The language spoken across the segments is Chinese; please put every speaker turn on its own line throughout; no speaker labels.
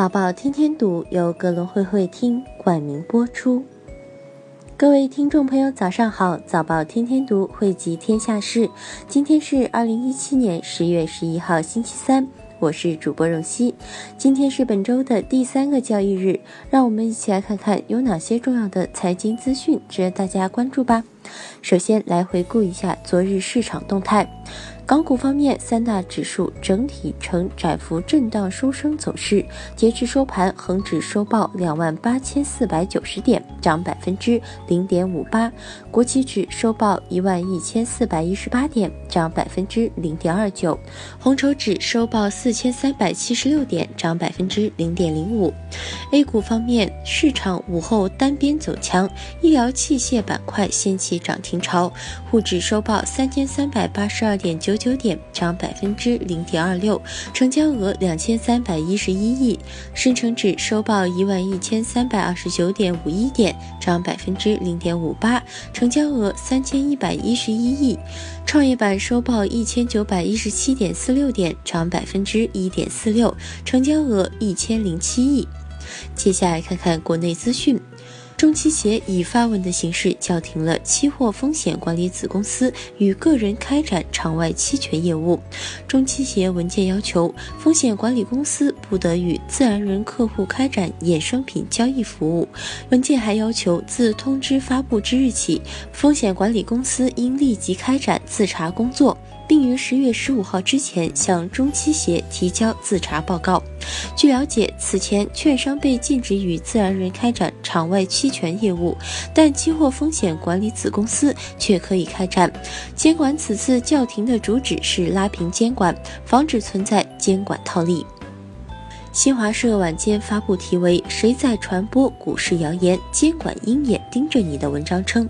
早报天天读由格伦会会听冠名播出。各位听众朋友，早上好！早报天天读汇集天下事，今天是二零一七年十月十一号，星期三。我是主播荣熙，今天是本周的第三个交易日，让我们一起来看看有哪些重要的财经资讯值得大家关注吧。首先来回顾一下昨日市场动态。港股方面，三大指数整体呈窄幅震荡收升走势。截至收盘，恒指收报两万八千四百九十点，涨百分之零点五八；国企指收报一万一千四百一十八点，涨百分之零点二九；红筹指收报四千三百七十六点，涨百分之零点零五。A 股方面，市场午后单边走强，医疗器械板块掀起涨停潮，沪指收报三千三百八十二点九。九点涨百分之零点二六，成交额两千三百一十一亿。深成指收报一万一千三百二十九点五一点，涨百分之零点五八，成交额三千一百一十一亿。创业板收报一千九百一十七点四六点，涨百分之一点四六，成交额一千零七亿。接下来看看国内资讯。中期协以发文的形式叫停了期货风险管理子公司与个人开展场外期权业务。中期协文件要求，风险管理公司不得与自然人客户开展衍生品交易服务。文件还要求，自通知发布之日起，风险管理公司应立即开展自查工作。并于十月十五号之前向中期协提交自查报告。据了解，此前券商被禁止与自然人开展场外期权业务，但期货风险管理子公司却可以开展。监管此次叫停的主旨是拉平监管，防止存在监管套利。新华社晚间发布题为《谁在传播股市谣言？监管鹰眼盯着你》的文章称，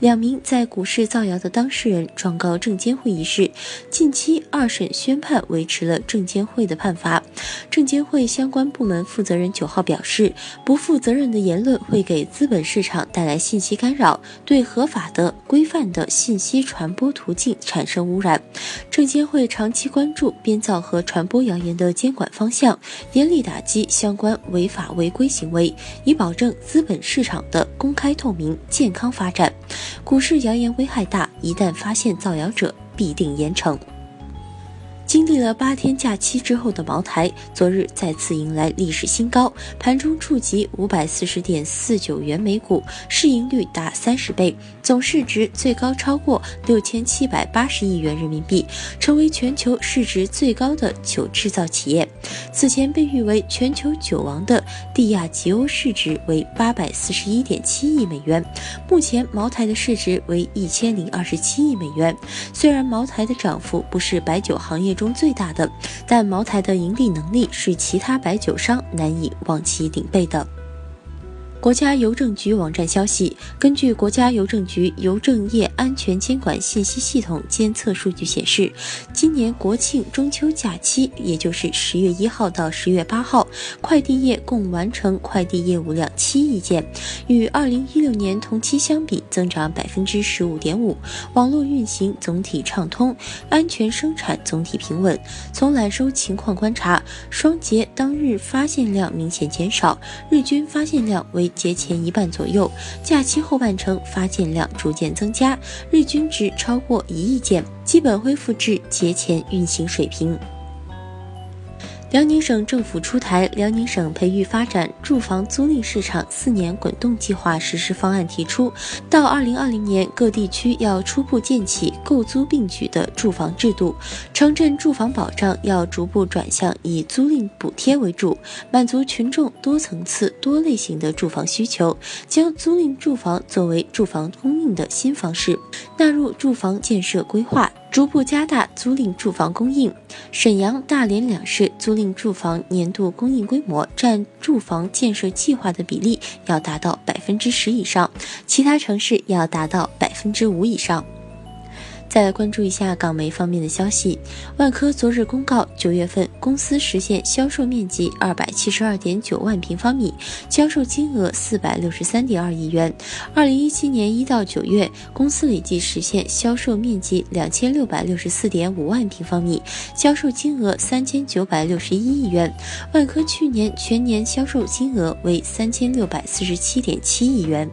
两名在股市造谣的当事人状告证监会一事，近期二审宣判维持了证监会的判罚。证监会相关部门负责人九号表示，不负责任的言论会给资本市场带来信息干扰，对合法的、规范的信息传播途径产生污染。证监会长期关注编造和传播谣言的监管方向。严厉打击相关违法违规行为，以保证资本市场的公开透明、健康发展。股市谣言危害大，一旦发现造谣者，必定严惩。经历了八天假期之后的茅台，昨日再次迎来历史新高，盘中触及五百四十点四九元每股，市盈率达三十倍，总市值最高超过六千七百八十亿元人民币，成为全球市值最高的酒制造企业。此前被誉为全球酒王的蒂亚吉欧市值为八百四十一点七亿美元，目前茅台的市值为一千零二十七亿美元。虽然茅台的涨幅不是白酒行业。中最大的，但茅台的盈利能力是其他白酒商难以望其顶背的。国家邮政局网站消息，根据国家邮政局邮政业安全监管信息系统监测数据显示，今年国庆、中秋假期，也就是十月一号到十月八号，快递业共完成快递业务量七亿件，与二零一六年同期相比增长百分之十五点五。网络运行总体畅通，安全生产总体平稳。从揽收情况观察，双节当日发现量明显减少，日均发现量为。节前一半左右，假期后半程发件量逐渐增加，日均值超过一亿件，基本恢复至节前运行水平。辽宁省政府出台《辽宁省培育发展住房租赁市场四年滚动计划实施方案》，提出到二零二零年，各地区要初步建起购租并举的住房制度，城镇住房保障要逐步转向以租赁补贴为主，满足群众多层次、多类型的住房需求，将租赁住房作为住房供应的新方式纳入住房建设规划。逐步加大租赁住房供应，沈阳、大连两市租赁住房年度供应规模占住房建设计划的比例要达到百分之十以上，其他城市要达到百分之五以上。再来关注一下港媒方面的消息，万科昨日公告，九月份公司实现销售面积二百七十二点九万平方米，销售金额四百六十三点二亿元。二零一七年一到九月，公司累计实现销售面积两千六百六十四点五万平方米，销售金额三千九百六十一亿元。万科去年全年销售金额为三千六百四十七点七亿元。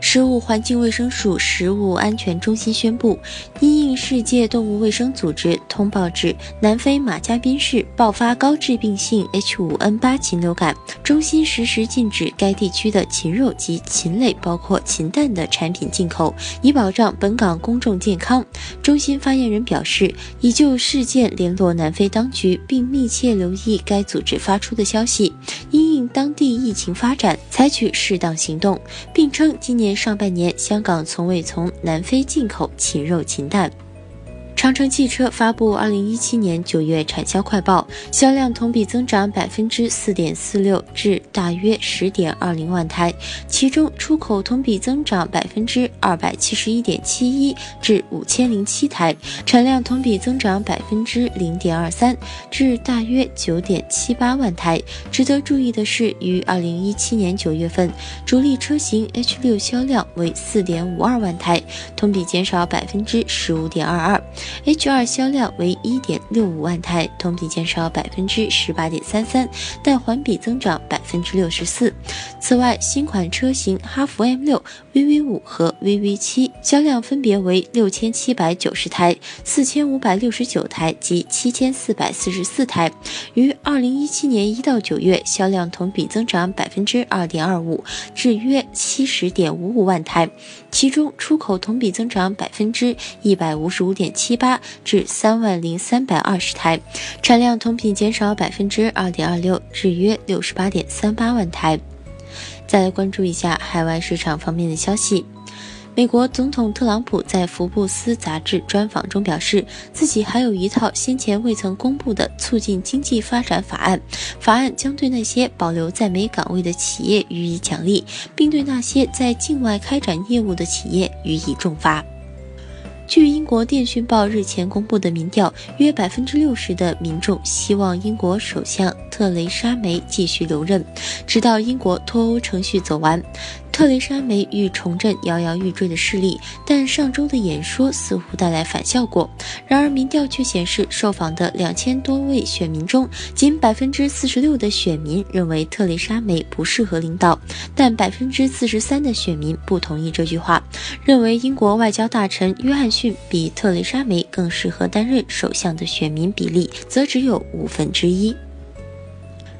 食物环境卫生署食物安全中心宣布，因应世界动物卫生组织通报至南非马加宾市爆发高致病性 H5N8 禽流感，中心实时禁止该地区的禽肉及禽类，包括禽蛋的产品进口，以保障本港公众健康。中心发言人表示，已就事件联络南非当局，并密切留意该组织发出的消息，因应当地疫情发展，采取适当行动，并称今年。上半年，香港从未从南非进口禽肉、禽蛋。长城汽车发布二零一七年九月产销快报，销量同比增长百分之四点四六，至大约十点二零万台。其中，出口同比增长百分之二百七十一点七一，至五千零七台；产量同比增长百分之零点二三，至大约九点七八万台。值得注意的是，于二零一七年九月份，主力车型 H 六销量为四点五二万台，同比减少百分之十五点二二。h 二销量为一点六五万台同比减少百分之十八点三三但环比增长百分之六十四。此外新款车型哈弗 m 六 vv 五和 vv 七销量分别为六千七百九十台四千五百六十九台及七千四百四十四台。于二零一七年一到九月销量同比增长百分之二点二五至约七十点五五万台其中出口同比增长百分之一百五十五点七八至三万零三百二十台，产量同比减少百分之二点二六，至约六十八点三八万台。再来关注一下海外市场方面的消息。美国总统特朗普在福布斯杂志专访中表示，自己还有一套先前未曾公布的促进经济发展法案，法案将对那些保留在美岗位的企业予以奖励，并对那些在境外开展业务的企业予以重罚。据英国电讯报日前公布的民调，约百分之六十的民众希望英国首相特蕾莎梅继续留任，直到英国脱欧程序走完。特蕾莎梅欲重振摇摇欲坠的势力，但上周的演说似乎带来反效果。然而，民调却显示，受访的两千多位选民中，仅百分之四十六的选民认为特蕾莎梅不适合领导，但百分之四十三的选民不同意这句话，认为英国外交大臣约翰逊比特蕾莎梅更适合担任首相的选民比例则只有五分之一。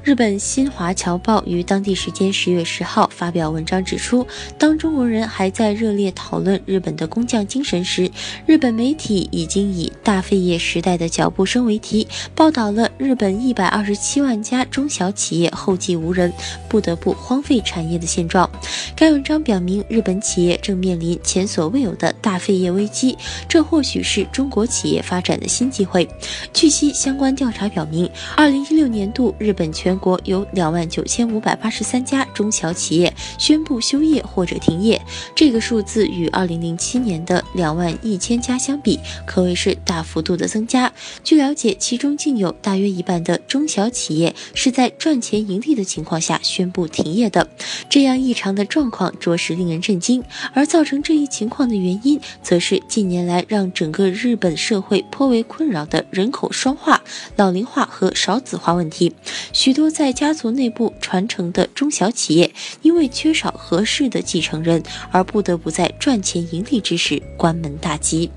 日本新华侨报于当地时间十月十号发表文章指出，当中国人还在热烈讨论日本的工匠精神时，日本媒体已经以“大废业时代的脚步声”为题，报道了日本一百二十七万家中小企业后继无人，不得不荒废产业的现状。该文章表明，日本企业正面临前所未有的大废业危机，这或许是中国企业发展的新机会。据悉，相关调查表明，二零一六年度日本全全国有两万九千五百八十三家中小企业宣布休业或者停业，这个数字与二零零七年的两万一千家相比，可谓是大幅度的增加。据了解，其中竟有大约一半的中小企业是在赚钱盈利的情况下宣布停业的。这样异常的状况着实令人震惊。而造成这一情况的原因，则是近年来让整个日本社会颇为困扰的人口双化、老龄化和少子化问题。许。多在家族内部传承的中小企业，因为缺少合适的继承人，而不得不在赚钱盈利之时关门大吉。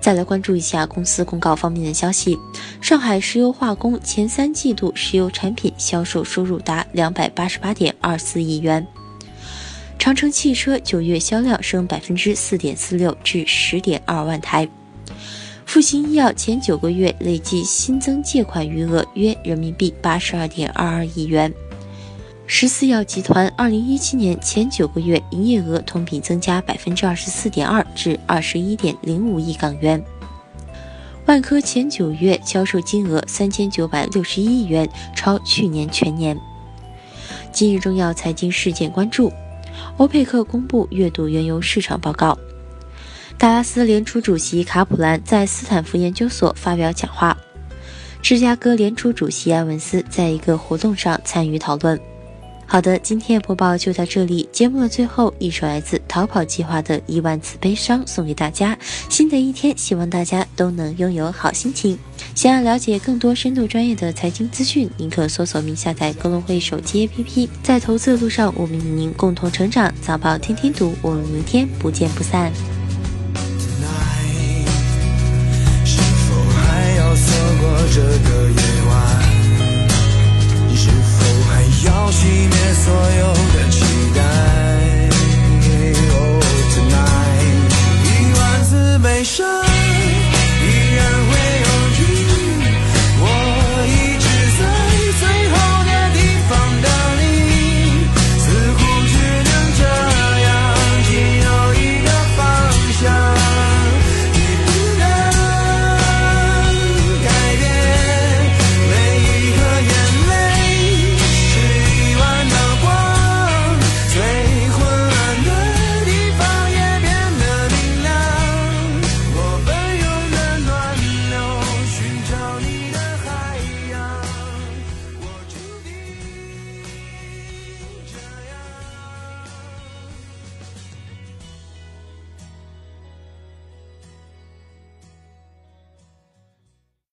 再来关注一下公司公告方面的消息：上海石油化工前三季度石油产品销售收入达两百八十八点二四亿元；长城汽车九月销量升百分之四点四六至十点二万台。复星医药前九个月累计新增借款余额约人民币八十二点二二亿元。十四药集团二零一七年前九个月营业额同比增加百分之二十四点二至二十一点零五亿港元。万科前九月销售金额三千九百六十一亿元，超去年全年。今日重要财经事件关注：欧佩克公布月度原油市场报告。达拉斯联储主席卡普兰在斯坦福研究所发表讲话。芝加哥联储主席埃文斯在一个活动上参与讨论。好的，今天的播报就到这里。节目的最后，一首来自逃跑计划的《一万次悲伤》送给大家。新的一天，希望大家都能拥有好心情。想要了解更多深度专业的财经资讯，您可搜索并下载格隆汇手机 APP。在投资的路上，我们与您共同成长。早报天天读，我们明天不见不散。